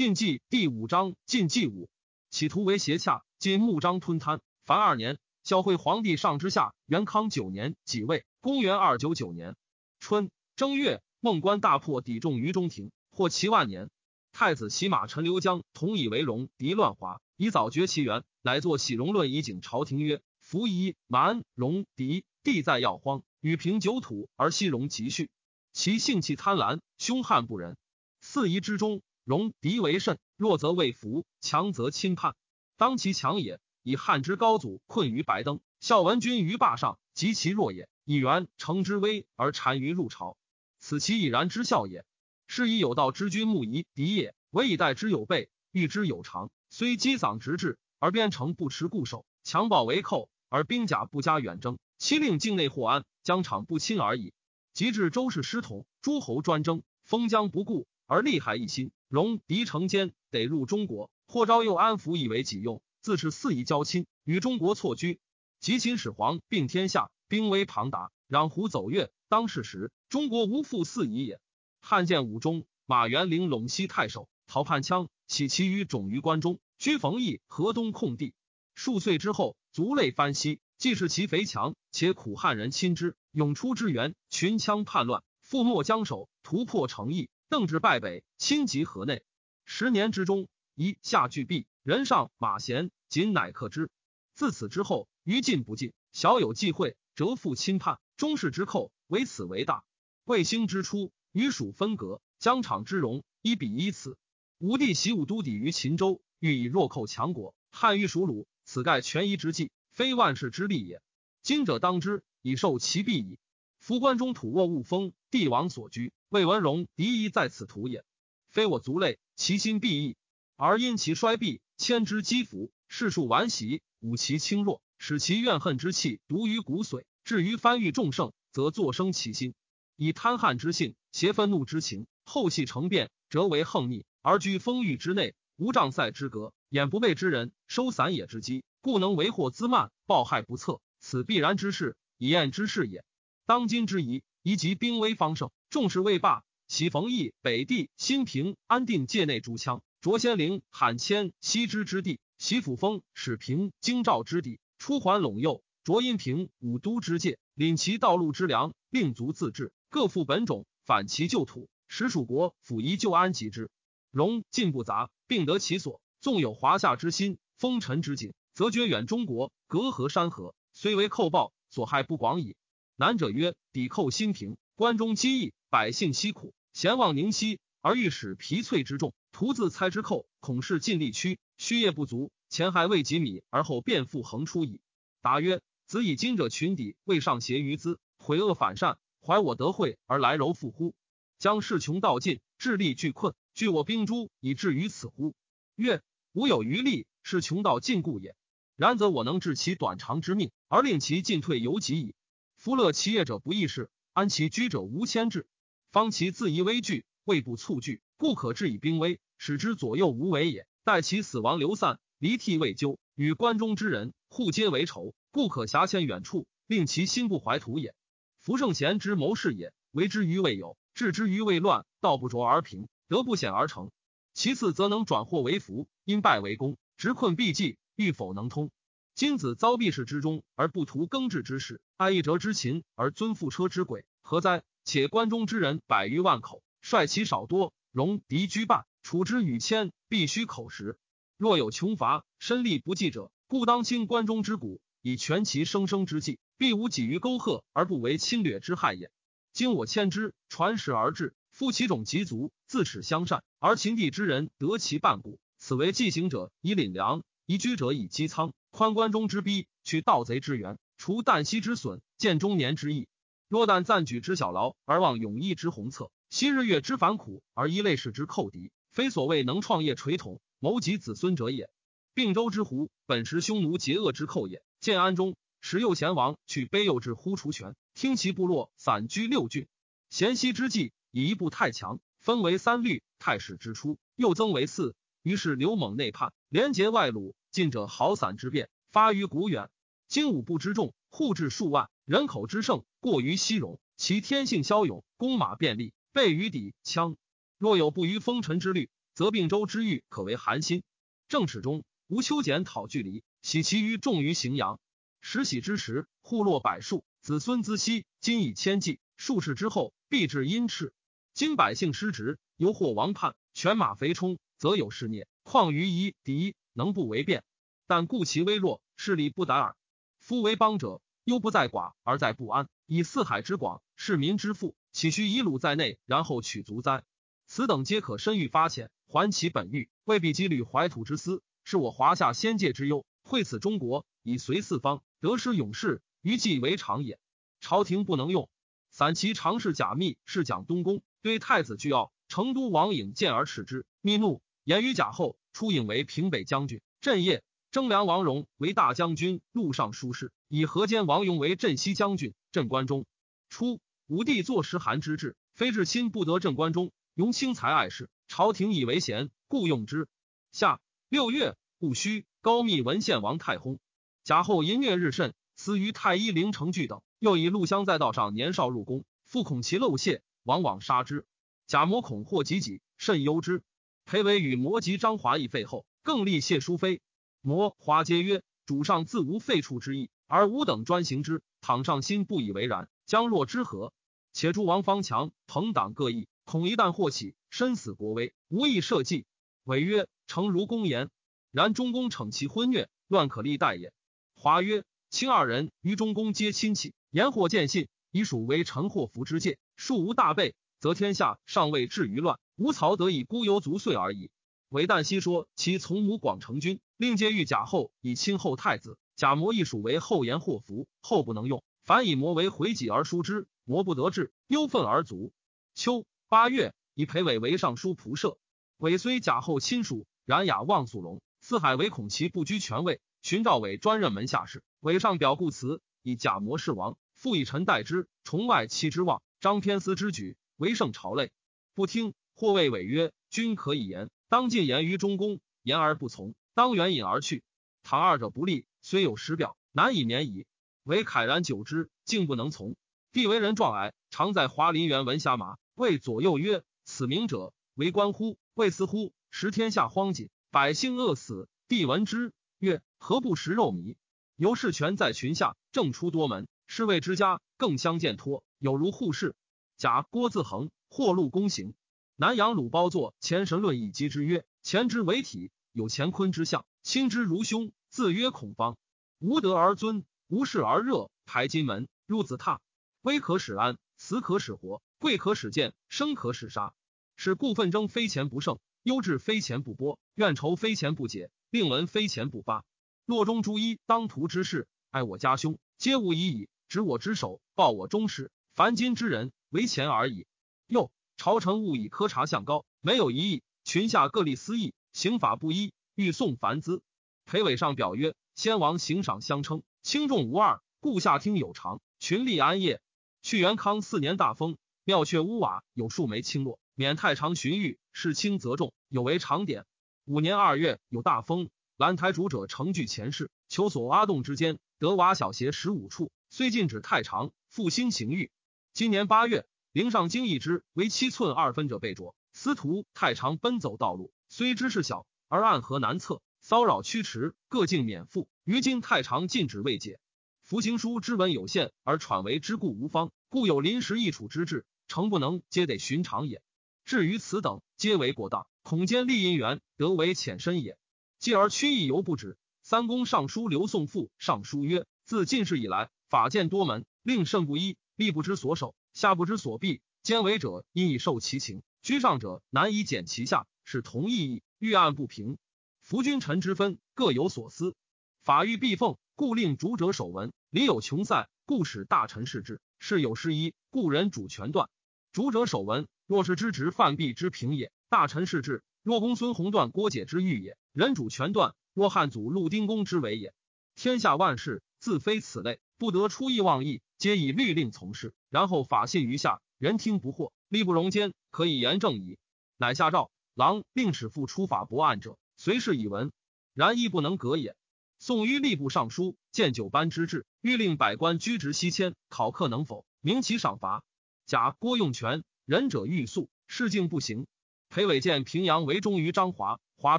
晋忌第五章晋忌五，企图为邪洽，今穆章吞贪。凡二年，孝惠皇帝上之下，元康九年己未，公元二九九年春正月，孟关大破，抵众于中庭，获其万年。太子骑马陈留江同以为荣，敌乱华，以早绝其源，乃作喜荣论以警朝廷曰：伏夷蛮戎狄，地在要荒，与平九土而西戎急续。其性气贪婪，凶悍不仁。四夷之中，戎狄为甚，弱则未服，强则侵叛。当其强也，以汉之高祖困于白登，孝文君于霸上；及其弱也，以元成之威而单于入朝。此其已然之效也。是以有道之君慕夷狄也，唯以待之有备，欲之有常。虽积丧直至，而边城不持固守，强暴为寇，而兵甲不加远征，其令境内获安，疆场不侵而已。及至周氏失统，诸侯专征，封疆不顾，而利害一心，戎狄成奸，得入中国，或招诱安抚以为己用，自是肆意交亲，与中国错居。及秦始皇并天下，兵威庞大，攘胡走越，当世时，中国无复四夷也。汉建武中，马元陵陇西太守，陶叛羌，起其余种于关中，居冯异河东空地。数岁之后，族类翻息，既是其肥强，且苦汉人亲之，涌出之源，群羌叛乱，覆没江守，突破城邑，邓至败北，侵及河内。十年之中，一下俱毕，人上马贤，仅乃克之。自此之后，于进不进，小有忌讳，折复侵叛，中士之寇，唯此为大。卫兴之初。与蜀分隔，疆场之容，一比一次。吴地习武都抵于秦州，欲以弱寇强国。汉欲蜀鲁，此盖权宜之计，非万世之利也。今者当之，以受其弊矣。夫关中土沃物丰，帝王所居，魏文荣敌夷在此土也。非我族类，其心必异，而因其衰弊，迁之积服，世数顽习，武其轻弱，使其怨恨之气毒于骨髓。至于藩欲众盛，则作生其心。以贪汉之性，挟愤怒之情，后系成变，则为横逆，而居封域之内，无障塞之隔，掩不备之人，收散野之机，故能为祸滋蔓，暴害不测。此必然之事，以验之事也。当今之宜，宜及兵威方盛，众士未罢，喜冯异、北地、新平、安定界内诸羌，卓先陵、罕迁、西之之地，徙府封、始平、京兆之地，出还陇右，卓阴平、武都之界，领其道路之粮，令足自治。各复本种，反其旧土，使蜀国抚夷旧安及之。戎进不杂，并得其所。纵有华夏之心，风尘之景，则绝远中国，隔河山河，虽为寇暴，所害不广矣。南者曰：抵寇新平，关中饥疫，百姓凄苦，咸望宁息，而欲使疲瘁之众，徒自猜之寇，恐是尽力屈，虚业不足，前害未及米，而后变复横出矣。答曰：子以今者群敌，未上邪于资，毁恶反善。怀我德惠而来柔复乎？将士穷道尽，智力俱困，据我兵诸以至于此乎？曰：吾有余力，是穷道尽故也。然则我能治其短长之命，而令其进退犹己矣。夫乐其业者不易事，安其居者无牵制。方其自疑危惧，未不促拒，故可治以兵威，使之左右无为也。待其死亡流散，离涕未究，与关中之人互皆为仇，故可辖迁远处，令其心不怀土也。福圣贤之谋士也，为之于未有，治之于未乱，道不浊而平，德不显而成。其次，则能转祸为福，因败为功，直困必济，欲否能通。今子遭避世之中，而不图耕治之事，爱一折之禽，而尊覆车之轨，何哉？且关中之人百余万口，率其少多，戎狄居半，处之与千，必须口实。若有穷乏，身力不济者，故当清关中之谷，以全其生生之计。必无己于沟壑而不为侵略之害也。今我迁之，传世而至，夫其种极足，自耻相善，而秦地之人得其半谷。此为既行者以领粮，宜居者以积仓，宽关中之逼，去盗贼之源，除旦夕之损，见中年之意。若但暂举之小劳，而忘永义之宏策；昔日月之繁苦，而依类世之寇敌，非所谓能创业垂统，谋及子孙者也。并州之胡，本实匈奴劫恶之寇也。建安中。时右贤王去卑右至呼除权，听其部落散居六郡。咸熙之际，以一部太强，分为三律。太史之初，又增为四。于是刘猛内叛，连结外虏，近者豪散之变，发于古远。今五部之众，户至数万，人口之盛，过于西戎。其天性骁勇，弓马便利，备于抵羌。若有不于风尘之虑，则并州之狱可为寒心。正史中吴秋俭讨距离，喜其余重于荥阳。时喜之时，户落百数，子孙资息，今以千计。数世之后，必至阴赤。今百姓失职，犹或王叛，犬马肥充，则有事孽。况于夷狄，能不为变？但故其微弱，势力不逮耳。夫为邦者，忧不在寡，而在不安。以四海之广，市民之富，岂须以鲁在内，然后取足哉？此等皆可深欲发遣，还其本欲，未必积虑怀土之思，是我华夏先界之忧。惠此中国，以随四方，得失勇士，余计为常也。朝廷不能用。散骑常侍贾密是讲东宫，对太子巨傲。成都王颖见而斥之，密怒，言于贾后。出颖为平北将军，镇业。征梁王荣为大将军，录尚书事。以河间王勇为镇西将军，镇关中。初，武帝坐时韩之志，非至亲不得镇关中。荣轻才爱事，朝廷以为贤，故用之。夏六月，戊戌，高密文献王太薨。贾后淫虐日甚，死于太医陵城惧等。又以陆香在道上年少入宫，复恐其漏泄，往往杀之。贾模恐祸及己，甚忧之。裴伟与摩及张华议废后，更立谢淑妃。摩华皆曰：“主上自无废黜之意，而吾等专行之。倘上心不以为然，将若之何？且诸王方强，朋党各异，恐一旦祸起，身死国危，无益社稷。”伟曰：“诚如公言。然中公惩其昏虐，乱可立代也。”华曰：“卿二人于中公皆亲戚。”言或见信，以属为臣祸福之戒。庶无大备，则天下尚未至于乱。吴曹得以孤游足岁而已。韦旦悉说其从母广成君，令借御贾后以亲厚太子。贾模亦属为后言祸福，后不能用，反以魔为回己而疏之。魔不得志，忧愤而卒。秋八月，以裴伟为尚书仆射。韦虽贾后亲属，然雅望素隆，四海唯恐其不居权位。寻赵伟专任门下事。韦上表故辞。以假模事亡，复以臣代之，崇外戚之望，张天思之举，为胜朝类。不听，或谓违曰：“君可以言，当进言于中宫，言而不从，当远引而去。倘二者不利，虽有实表，难以免矣。”唯慨然久之，竟不能从。帝为人壮矮，常在华林园闻虾马，谓左右曰：“此名者为官乎？未思乎？食天下荒烬，百姓饿死。”帝闻之曰：“何不食肉糜？”由是权在群下，正出多门，侍卫之家更相见托，有如护士。甲郭自恒，或禄公行。南阳鲁包作前神论以击之曰：前之为体，有乾坤之象，亲之如兄。自曰孔方，无德而尊，无事而热，排金门，入子榻。危可使安，死可使活，贵可使贱，生可使杀。使故奋争非钱不胜，忧志非钱不拨，怨仇非钱不解，令闻非钱不发。洛中诸一当涂之事，爱我家兄，皆无已矣。执我之手，报我忠实。凡今之人，为钱而已。又朝臣务以苛察相高，没有一议，群下各立私议，刑法不一，欲送凡资。裴伟上表曰：先王行赏相称，轻重无二，故下听有常，群力安业。去元康四年大风，庙阙屋瓦有数枚倾落，免太常巡狱，事轻则重，有为常典。五年二月有大风。兰台主者成据前世，求索阿洞之间，得瓦小斜十五处，虽禁止太长，复兴行狱。今年八月，陵上经一之为七寸二分者被捉，司徒太长奔走道路，虽知事小，而暗河难测，骚扰驱驰，各境免负。于今太长禁止未解，服行书之文有限，而喘为之故无方，故有临时易处之志，诚不能皆得寻常也。至于此等，皆为过当，恐兼利因缘，得为浅深也。继而屈意犹不止。三公尚书刘宋父上书曰：自进士以来，法见多门，令甚不一，吏不知所守，下不知所避。兼为者因以受其情，居上者难以减其下，是同意义，欲案不平。夫君臣之分，各有所思。法欲必奉，故令主者守文；礼有穷塞，故使大臣视之。事有失一，故人主权断。主者守文，若是之职犯弊之平也；大臣视之，若公孙弘断郭解之欲也。人主权断，若汉祖陆丁公之为也。天下万事自非此类，不得出意妄议，皆以律令从事。然后法信于下，人听不惑，力不容奸，可以言正矣。乃下诏，郎令使复出法驳案者，随事以闻。然亦不能革也。宋於吏部尚书，见九班之制，欲令百官居职西迁，考课能否，明其赏罚。甲郭用权，仁者欲速，事竟不行。裴伟见平阳为忠于张华，华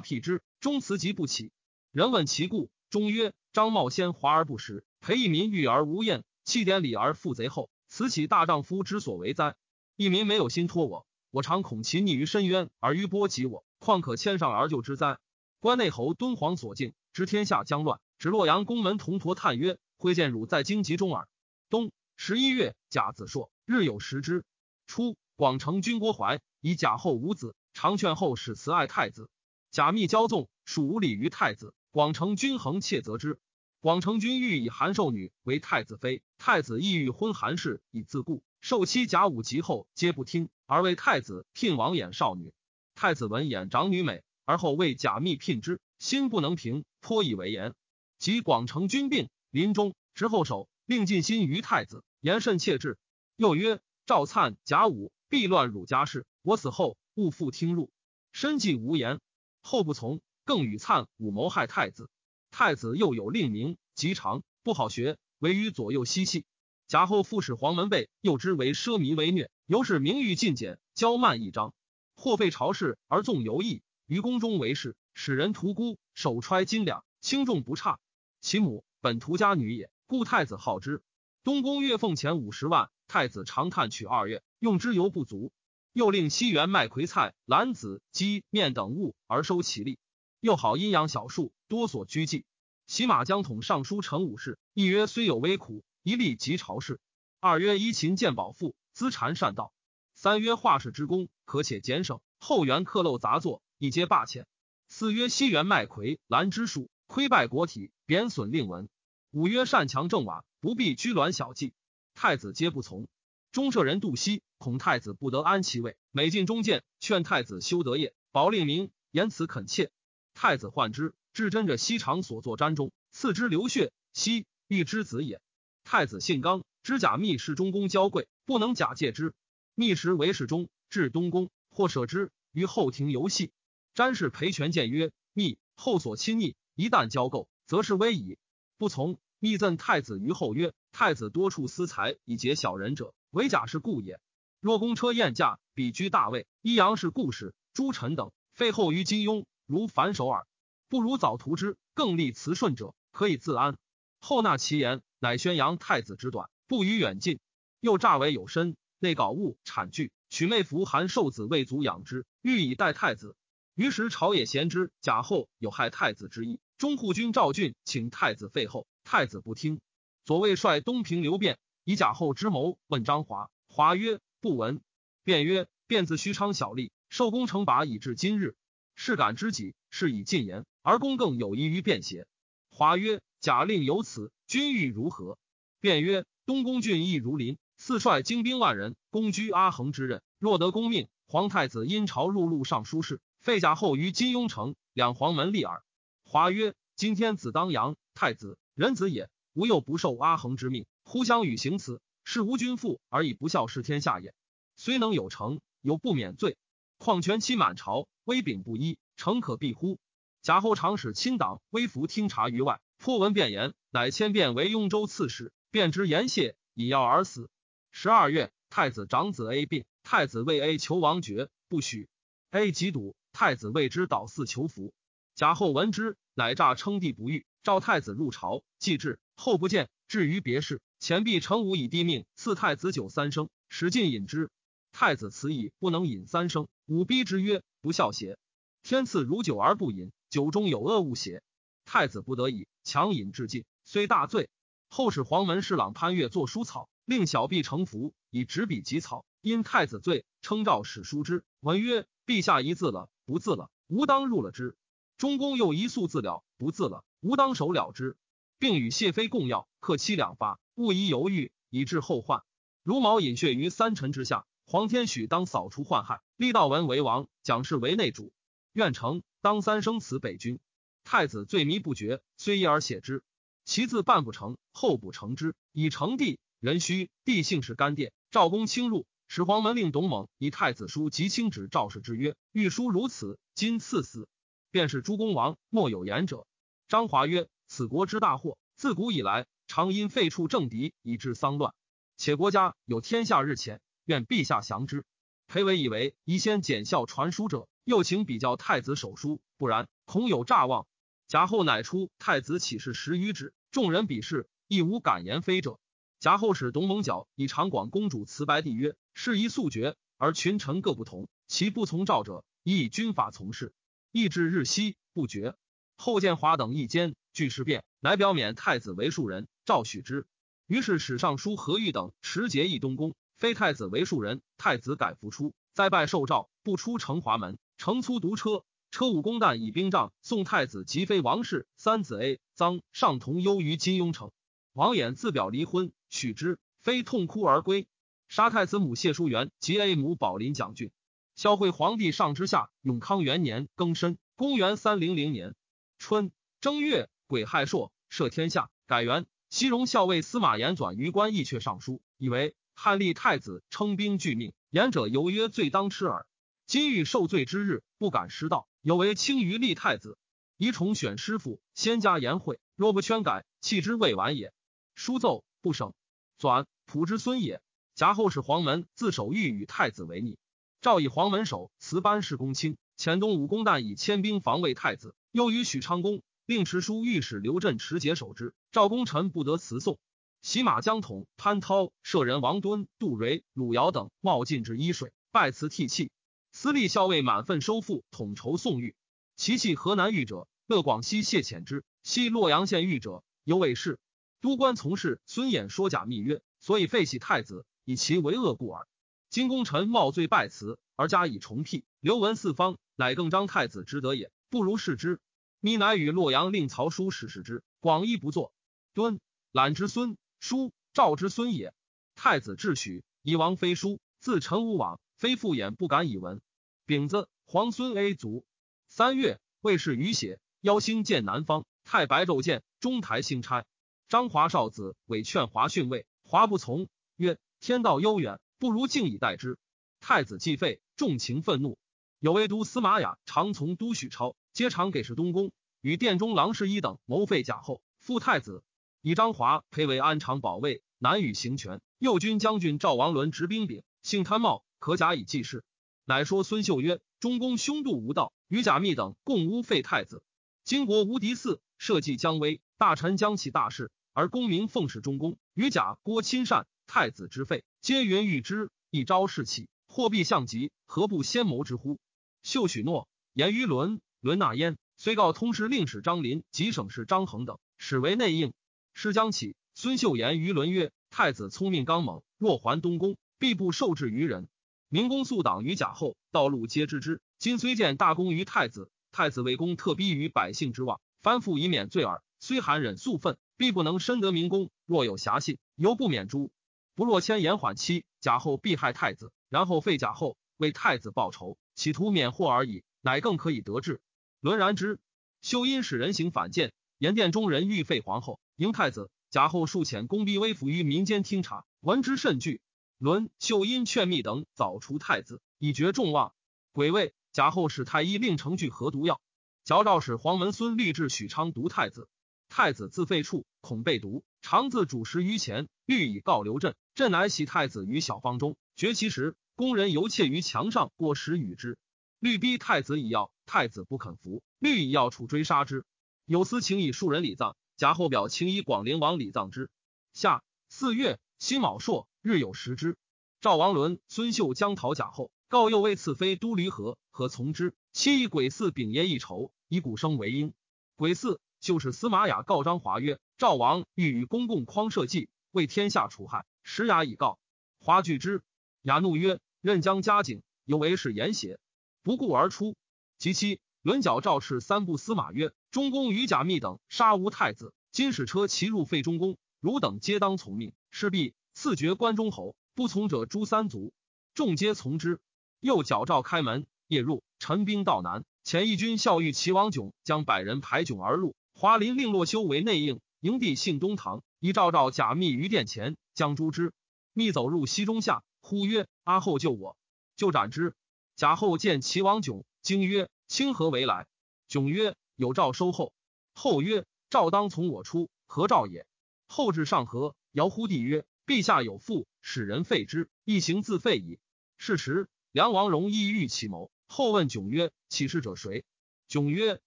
辟之，终辞疾不起。人问其故，忠曰：张茂先华而不实，裴一民欲而无厌，弃典礼而负贼后，此岂大丈夫之所为哉？一民没有心托我，我常恐其溺于深渊而余波及我，况可迁上而救之哉？关内侯敦煌所敬，知天下将乱，指洛阳宫门同陀叹曰：挥剑汝在荆棘中耳。冬十一月，甲子朔，日有食之。初，广成君郭怀以甲后无子，常劝后使慈爱太子。贾密骄纵，属无礼于太子。广成君恒切责之。广成君欲以韩寿女为太子妃，太子意欲婚韩氏以自固。受妻贾武及后皆不听，而为太子聘王衍少女。太子闻衍长女美，而后为贾密聘之，心不能平，颇以为言。及广成君病临终，执后手，令尽心于太子，言甚切志。又曰：赵粲、贾武必乱汝家事，我死后勿复听入。身既无言，后不从，更与粲武谋害太子。太子又有令名极长，不好学，唯于左右嬉戏。贾后复使黄门辈，又之为奢靡为虐，由是名誉尽减，骄慢一张。或废朝事而纵游逸，于宫中为事，使人屠孤，手揣金两，轻重不差。其母本屠家女也，故太子好之。东宫月俸钱五十万，太子常叹取二月，用之犹不足。又令西园卖葵菜、兰子、鸡面等物而收其利。又好阴阳小术，多所拘忌。骑马将统尚书陈武士，一曰虽有微苦。一立即朝事。二曰依勤见宝富，资产善道。三曰画室之功可且减省。后园刻漏杂作，一皆罢遣。四曰西园卖葵兰之术，亏败国体，贬损令文。五曰善强正瓦，不必居銮小计。太子皆不从。中舍人杜熙恐太子不得安其位，每进中谏，劝太子修德业，保令名，言辞恳切。太子患之，至真者西长所作毡中，赐之流血。西欲之子也。太子信刚，知假密室中宫娇贵，不能假借之。密时为侍中，至东宫，或舍之于后庭游戏。詹氏裴权谏曰：“密后所亲昵，一旦交媾，则是危矣。”不从。密赠太子于后曰：“太子多处私财以结小人者，为假是故也。若公车宴驾，比居大位，一阳是故事，诸臣等废后于金庸，如反首耳。不如早图之，更立慈顺者，可以自安。后纳其言。”乃宣扬太子之短，不与远近。又诈为有身，内搞物产具，取妹服含受子未足养之，欲以待太子。于是朝野贤之，贾后有害太子之意。中护军赵俊请太子废后，太子不听。左卫率东平刘辩以贾后之谋问张华，华曰：“不闻。”辩曰：“辩自虚昌小吏，受功成拔以至今日，是感知己，是以进言，而公更有益于辩邪？”华曰：“假令有此。”君欲如何？便曰：东宫郡邑如林，四率精兵万人，攻居阿衡之任。若得公命，皇太子因朝入禄尚书事，废甲后于金庸城，两黄门立耳。华曰：今天子当阳，太子人子也，吾又不受阿衡之命，忽相与行此，是无君父而以不孝事天下也。虽能有成，犹不免罪。况权期满朝，威柄不一，诚可避乎？贾后常使亲党微服听察于外。颇闻辩言，乃迁变为雍州刺史。辩之言谢，以药而死。十二月，太子长子 A 病，太子为 A 求王爵，不许。A 即笃，太子为之导寺求福。贾后闻之，乃诈称帝不遇，召太子入朝，祭至，后不见。至于别事，前必成武以帝命，赐太子酒三升，使尽饮之。太子辞矣，不能饮三升，武逼之曰：“不孝邪？天赐如酒而不饮，酒中有恶物邪？”太子不得已，强饮至尽，虽大醉。后使黄门侍郎潘岳作书草，令小婢成服，以执笔及草。因太子罪，称诏使书之。文曰：“陛下一字了，不字了，吾当入了之。”中宫又一素字了，不字了，吾当手了之，并与谢妃共药，克期两发，勿宜犹豫，以致后患。如毛饮血于三臣之下，皇天许当扫除患害，立道文为王，蒋氏为内主。愿成，当三生辞北军。太子罪迷不绝，虽一而写之，其字半不成，后补成之，以成帝。人虚，帝姓氏干殿。赵公卿入，始皇门令董猛以太子书及卿旨赵氏之曰：“欲书如此，今赐死。”便是诸公王莫有言者。张华曰：“此国之大祸，自古以来常因废黜政敌，以致丧乱。且国家有天下日前，愿陛下降之。”裴伟以为宜先检校传书者，又请比较太子手书，不然恐有诈妄。贾后乃出太子启事十余纸，众人比视，亦无敢言非者。贾后使董猛角以长广公主辞白帝曰：“事宜速决，而群臣各不同，其不从诏者，亦以军法从事，意至日夕不决。”后建华等一间据事变，乃表免太子为庶人，诏许之。于是史尚书何玉等持节议东宫，非太子为庶人，太子改服出，再拜受诏，不出城华门，乘粗独车，车武公旦以兵仗送太子及妃王氏三子 A 臧尚同忧于金庸城。王衍自表离婚，许之，非痛哭而归。杀太子母谢淑元及 A 母宝林将军。孝惠皇帝上之下，永康元年庚申，公元三零零年春正月，癸亥朔，赦天下，改元。西戎校尉司马炎转于官义阙尚书，以为汉立太子称兵拒命，言者犹曰罪当吃耳。今欲受罪之日，不敢失道，有为轻于立太子，宜重选师傅，先加言会，若不圈改，弃之未晚也。书奏不省，转仆之孙也。贾后使黄门自守欲与太子为逆，诏以黄门守辞班氏公卿，遣东武公旦以千兵防卫太子，又与许昌公。令持书御史刘振持节守之，赵功臣不得辞送。袭马江统、潘涛、舍人王敦、杜蕊、鲁尧等冒进至伊水，拜辞涕泣。司隶校尉满分收复，统筹宋玉。其系河南豫者，乐广西谢遣之；西洛阳县豫者，犹未事。都官从事孙衍说假密曰，所以废弃太子，以其为恶故耳。今功臣冒罪拜辞，而加以重辟，流闻四方，乃更张太子之德也，不如视之。密乃与洛阳令曹叔使使之，广义不作。敦览之孙叔赵之孙也。太子智许以王妃叔，自陈武往，非复眼不敢以闻。丙子，皇孙 A 卒。三月，魏氏余血，邀星见南方。太白昼见中台星差。张华少子委劝华训位，华不从，曰：“天道悠远，不如静以待之。”太子既废，众情愤怒。有为都司马雅常从都许超。皆常给事东宫，与殿中郎世一等谋废贾后，复太子，以张华配为安常保卫，南与行权。右军将军赵王伦执兵柄，姓贪茂，可假以济事。乃说孙秀曰：“中公凶度无道，与贾密等共污废太子。今国无敌嗣，社稷将危，大臣将起大事，而公明奉侍中公，与贾郭亲善，太子之废，皆云欲之。一朝事起，货币相及，何不先谋之乎？”秀许诺，言于伦。伦纳焉，虽告通事令史张林及省事张衡等，使为内应。事将起，孙秀言于伦曰：“太子聪明刚猛，若还东宫，必不受制于人。明公素党于贾后，道路皆知之。今虽见大功于太子，太子为公特逼于百姓之望，翻覆以免罪耳。虽含忍素愤，必不能深得明公。若有瑕信，犹不免诛。不若迁延缓期，贾后必害太子，然后废贾后，为太子报仇，企图免祸而已，乃更可以得志。”伦然之，秀因使人行反谏，言殿中人欲废皇后，迎太子。贾后数遣公逼微服于民间听察，闻之甚惧。伦、秀因劝密等早除太子，以绝众望。癸未，贾后使太医令程具合毒药，矫诏使黄门孙律治许昌毒太子。太子自废处，恐被毒，常自主食于前。律以告刘镇，镇乃喜太子于小方中，绝其食，宫人犹窃于墙上过食与之。律逼太子以药。太子不肯服，律以药处追杀之。有司请以庶人礼葬，贾后表请以广陵王李葬之。夏四月辛卯朔，日有食之。赵王伦、孙秀将讨贾后，告右卫赐妃都离合，何从之？妻以鬼四丙耶一仇，以鼓声为婴。鬼四就是司马雅告张华曰：赵王欲与公共匡社稷，为天下除害，时雅以告。华拒之。雅怒曰：任将加警，犹为是言邪？不顾而出。其妻轮角赵氏三部司马曰：“中宫与贾密等杀无太子，今使车骑入废中宫，汝等皆当从命。势必赐爵关中侯，不从者诛三族。”众皆从之。又矫诏开门，夜入，陈兵到南。前义军校尉齐王炯将百人排迥而入。华林令洛修为内应，营地姓东堂，以诏诏贾密于殿前，将诛之。密走入西中下，呼曰：“阿后救我！”就斩之。贾后见齐王炯。惊曰：“清何为来？”迥曰：“有诏收后。”后曰：“诏当从我出，何诏也？”后至上河，遥呼帝曰：“陛下有父，使人废之，一行自废矣。”是时，梁王荣意欲其谋，后问迥曰：“起事者谁？”迥曰：“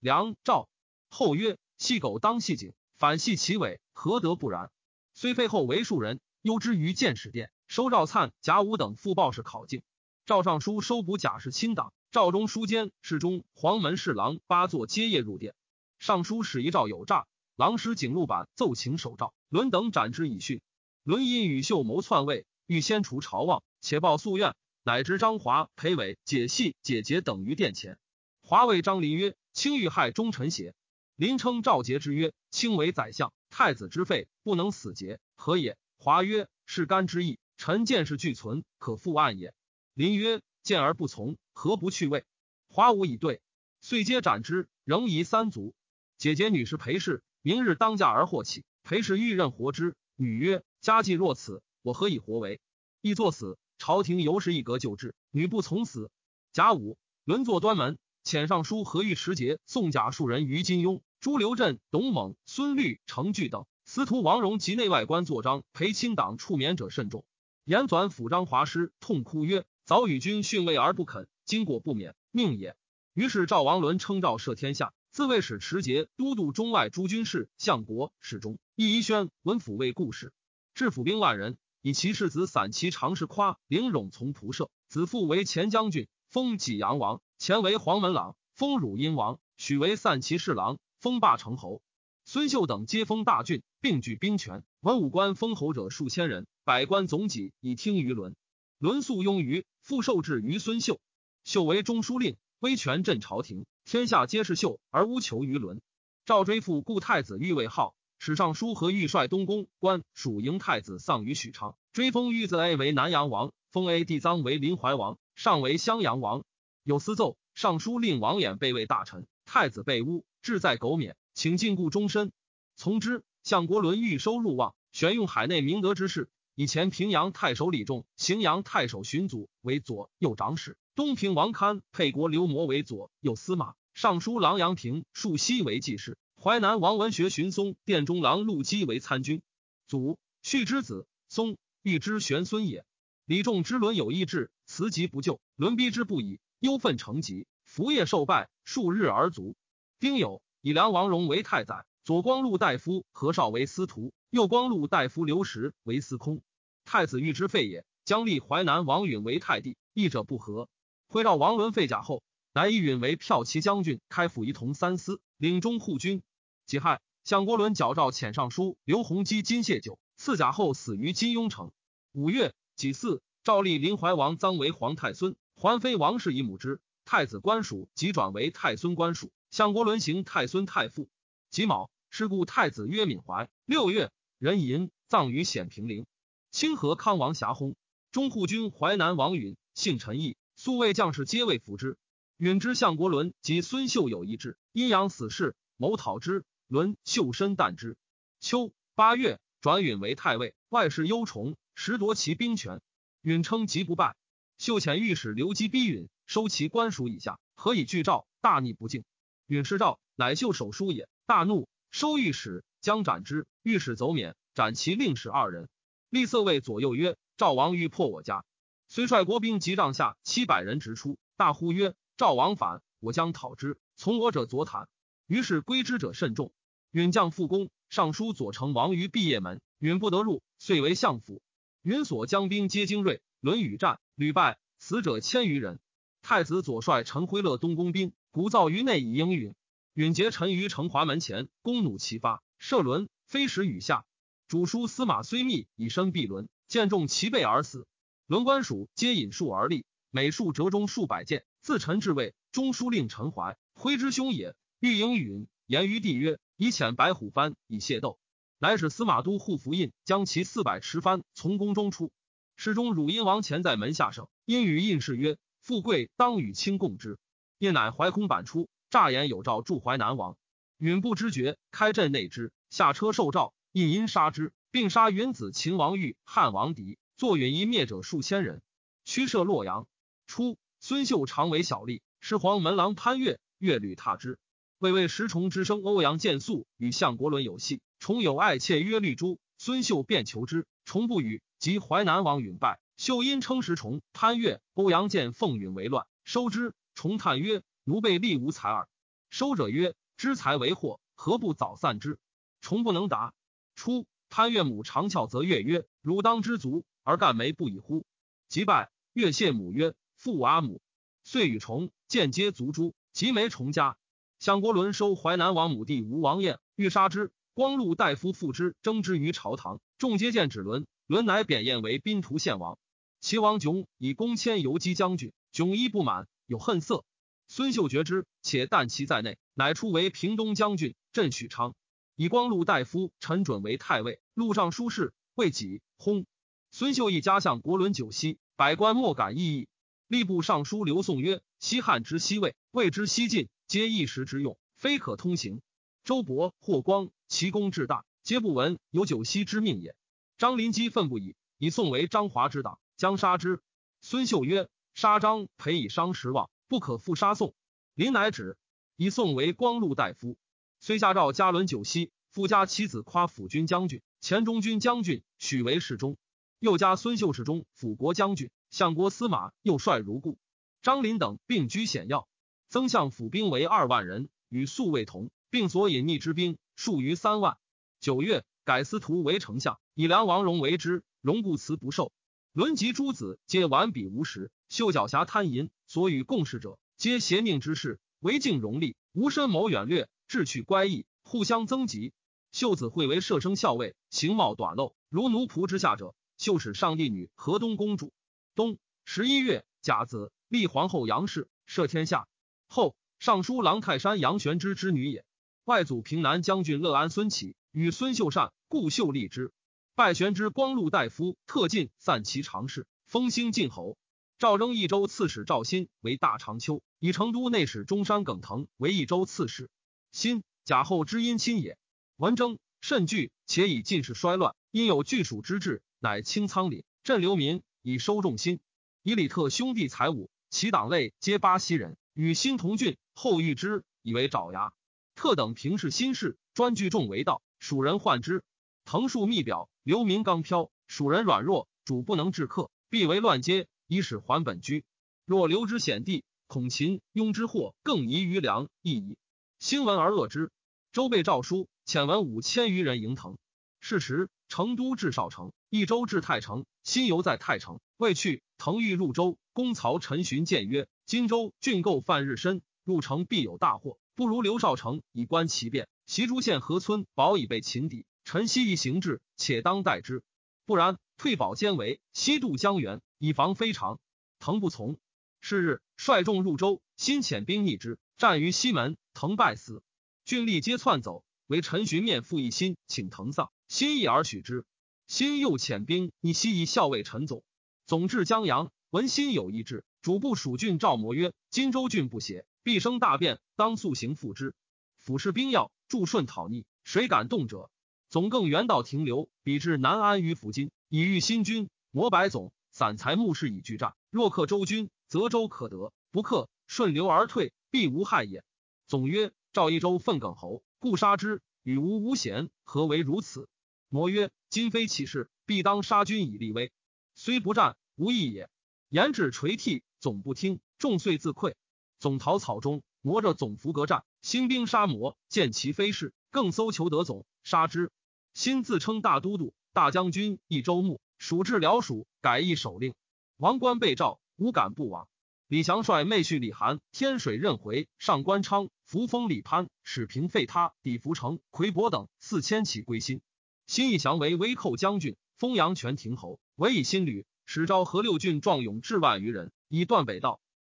梁赵。”后曰：“细狗当细颈，反系其尾，何得不然？”虽废后为庶人，忧之于见始殿，收赵粲、贾武等副报事考进。赵尚书收捕贾氏亲党，赵中书监侍中、黄门侍郎八座皆夜入殿。尚书使一诏有诈，郎使景禄板奏请守诏，伦等斩之以训。伦因与秀谋篡位，欲先除朝望，且报夙愿，乃知张华、裴伟、解系、解节等于殿前。华谓张林曰：“卿欲害忠臣邪？”林称赵节之曰：“卿为宰相，太子之废，不能死节，何也？”华曰：“是干之意，臣见事俱存，可复案也。”林曰：“见而不从，何不去位？”华武以对，遂皆斩之，仍疑三族。姐姐女士裴氏，明日当嫁而获起，裴氏欲任活之，女曰。家计若此，我何以活为？亦作死。朝廷犹是一格救治，女不从死。甲午，轮坐端门，遣尚书何玉持节送甲数人于金庸、朱留镇、董猛、孙律、程巨等。司徒王荣及内外官作章，裴亲党处免者甚众。严纂抚张华师，痛哭曰：“早与君训位而不肯，今过不免，命也。”于是赵王伦称赵摄天下，自谓使持节都督中外诸军事，相国侍中、议一宣文府卫故事。治府兵万人，以其世子散骑常侍夸凌冗从仆射，子父为前将军，封济阳王；前为黄门郎，封汝阴王；许为散骑侍郎，封霸成侯。孙秀等皆封大郡，并举兵权。文武官封侯者数千人，百官总己以听于伦。伦素庸于，复受制于孙秀。秀为中书令，威权镇朝廷，天下皆是秀，而无求于伦。赵追父故太子欲位号。史尚书和御帅东宫官属营太子丧于许昌，追封玉子 A 为南阳王，封 A 弟臧为临淮王，上为襄阳王。有司奏，尚书令王衍被位大臣，太子被诬，志在苟免，请禁锢终身。从之。相国伦欲收入望，选用海内明德之士，以前平阳太守李仲、荥阳太守荀祖为左右长史，东平王堪沛国刘摩为左右司马，尚书郎杨平树西为记事。淮南王文学荀松，殿中郎陆基为参军。祖续之子松，欲之玄孙也。李仲之伦有意志，辞疾不就，伦逼之不已，忧愤成疾，服夜受败，数日而卒。丁酉，以梁王荣为太宰，左光禄大夫何绍为司徒，右光禄大夫刘石为司空。太子欲之废也，将立淮南王允为太帝，意者不和。会召王伦废甲后，乃以允为骠骑将军，开府仪同三司，领中护军。己亥，相国伦矫诏遣尚书刘弘基金谢酒，赐甲后死于金庸城。五月己巳，诏立临淮王臧为皇太孙，桓妃王氏以母之。太子官属即转为太孙官属，相国伦行太孙太傅。己卯，是故太子曰敏怀。六月，壬寅，葬于显平陵。清河康王遐薨，中护军淮南王允，姓陈毅，素卫将士皆为服之。允之相国伦及孙秀有一志，阴阳死事，谋讨之。伦秀身啖之。秋八月，转允为太尉，外事忧崇，实夺其兵权。允称疾不败。秀遣御史刘基逼允，收其官署以下，何以拒诏？大逆不敬。允失诏，乃秀手书也，大怒，收御史，将斩之。御史走免，斩其令史二人。立色卫左右曰：“赵王欲破我家。”遂率国兵及帐下七百人直出，大呼曰：“赵王反，我将讨之。从我者左袒。”于是归之者甚众。允将复攻，尚书左丞王于毕业门，允不得入，遂为相府。允所将兵皆精锐，轮与战屡败，死者千余人。太子左帅陈辉乐东宫兵，鼓噪于内以应允。允结陈于城华门前，弓弩齐发，射轮，飞石雨下。主书司马虽密以身避轮，箭中其背而死。轮官属皆引数而立，每数折中数百箭。自陈至位，中书令陈怀挥之兄也，欲迎允，言于帝曰。以遣白虎幡以械斗，乃使司马都护符印将其四百持幡从宫中出。侍中汝阴王前在门下省，因与印士曰：“富贵当与卿共之。”印乃怀空板出，诈言有诏助淮南王，允不知觉，开阵内之，下车受诏，印因杀之，并杀云子秦王玉、汉王狄，作允一灭者数千人，驱射洛阳。初，孙秀常为小吏，是黄门郎潘岳，岳屡踏之。为为石崇之生，欧阳建素与相国伦有隙，崇有爱妾曰绿珠，孙秀便求之，崇不与。及淮南王允败，秀因称石崇潘岳、欧阳建奉允为乱，收之。崇叹曰：“奴辈力无才耳。”收者曰：“知财为祸，何不早散之？”崇不能答。初，潘岳母长翘，则岳曰：“汝当知足，而干梅不已乎？”即拜。岳谢母曰：“父阿母。”遂与崇见接族诛。及梅崇家，相国伦收淮南王母弟吴王晏，欲杀之。光禄大夫复之，争之于朝堂。众皆见指伦，伦乃贬晏为宾图献王。齐王炯以公迁游击将军，炯一不满，有恨色。孙秀觉之，且惮其在内，乃出为平东将军，镇许昌。以光禄大夫陈准为太尉，录尚书事，未己薨。孙秀一家向国伦久息，百官莫敢异议。吏部尚书刘宋曰：“西汉之西魏，魏之西晋，皆一时之用，非可通行。周勃、霍光，其功至大，皆不闻有九锡之命也。”张林基愤不已，以宋为张华之党，将杀之。孙秀曰：“杀张，培以伤时望，不可复杀宋。”林乃止，以宋为光禄大夫。虽下诏加伦九锡，复加其子夸辅军将军、前中军将军，许为侍中。又加孙秀侍中、辅国将军。相国司马又率如故，张林等并居险要。增相府兵为二万人，与宿卫同，并所隐匿之兵数于三万。九月，改司徒为丞相，以梁王荣为之。荣固辞不受。伦及诸子皆顽鄙无实，秀脚侠贪淫，所与共事者皆邪命之士，为敬荣利，无深谋远略，志趣乖异，互相增吉。秀子会为射生校尉，形貌短陋，如奴仆之下者。秀使上帝女河东公主。冬十一月甲子，立皇后杨氏，摄天下。后尚书郎泰山杨玄之之女也。外祖平南将军乐安孙启与孙秀善，故秀立之。拜玄之光禄大夫，特进散其常侍，封兴晋侯。赵征益州刺史赵新为大长秋，以成都内史中山耿腾为益州刺史。心甲后之阴亲也。文征甚惧，且以进士衰乱，因有据属之志，乃清仓廪，镇流民。以收众心，以李特兄弟财物，其党类皆巴西人，与新同郡。后遇之，以为爪牙。特等平视心事，专聚众为道。蜀人患之，藤树密表，流民刚飘。蜀人软弱，主不能治客，必为乱阶，以使还本居。若留之险地，恐秦庸之祸更宜于良，亦矣。兴闻而恶之。周备诏书，遣文五千余人迎腾。是时，成都至少城，益州至太城。新游在太城，未去，腾欲入州。公曹陈寻谏曰：“荆州郡构犯日深，入城必有大祸，不如刘少城以观其变。袭诸县河村保已被擒敌，陈希一行至，且当待之。不然，退保监围，西渡江源，以防非常。”腾不从。是日，率众入州，新遣兵逆之，战于西门，腾败死。郡吏皆窜走，为陈寻面复一心，请腾丧，心意而许之。心又遣兵以西夷校尉陈总，总至江阳，闻心有意志，主部蜀郡赵模曰：“荆州郡不协，必生大变，当速行复之。府士兵要助顺讨逆，谁敢动者？”总更原道停留，比至南安于福津，以御新军。摩白总散财目士以拒战。若克周军，则周可得；不克，顺流而退，必无害也。总曰：“赵一州愤耿侯，故杀之，与吾无嫌，何为如此？”摩曰。今非起事，必当杀君以立威。虽不战，无益也。言至垂涕，总不听，众遂自溃。总逃草中，磨着总伏隔战。兴兵杀魔，见其非是，更搜求得总，杀之。新自称大都督、大将军，益州牧，蜀至辽蜀，改易守令。王冠被召，无敢不往。李祥率妹婿李涵天水任回，上官昌扶风李潘史平费他，李福成魁伯等四千骑归心。新义祥为威寇将军，封阳泉亭侯，委以新旅，使招河六郡壮勇至万余人，以断北道。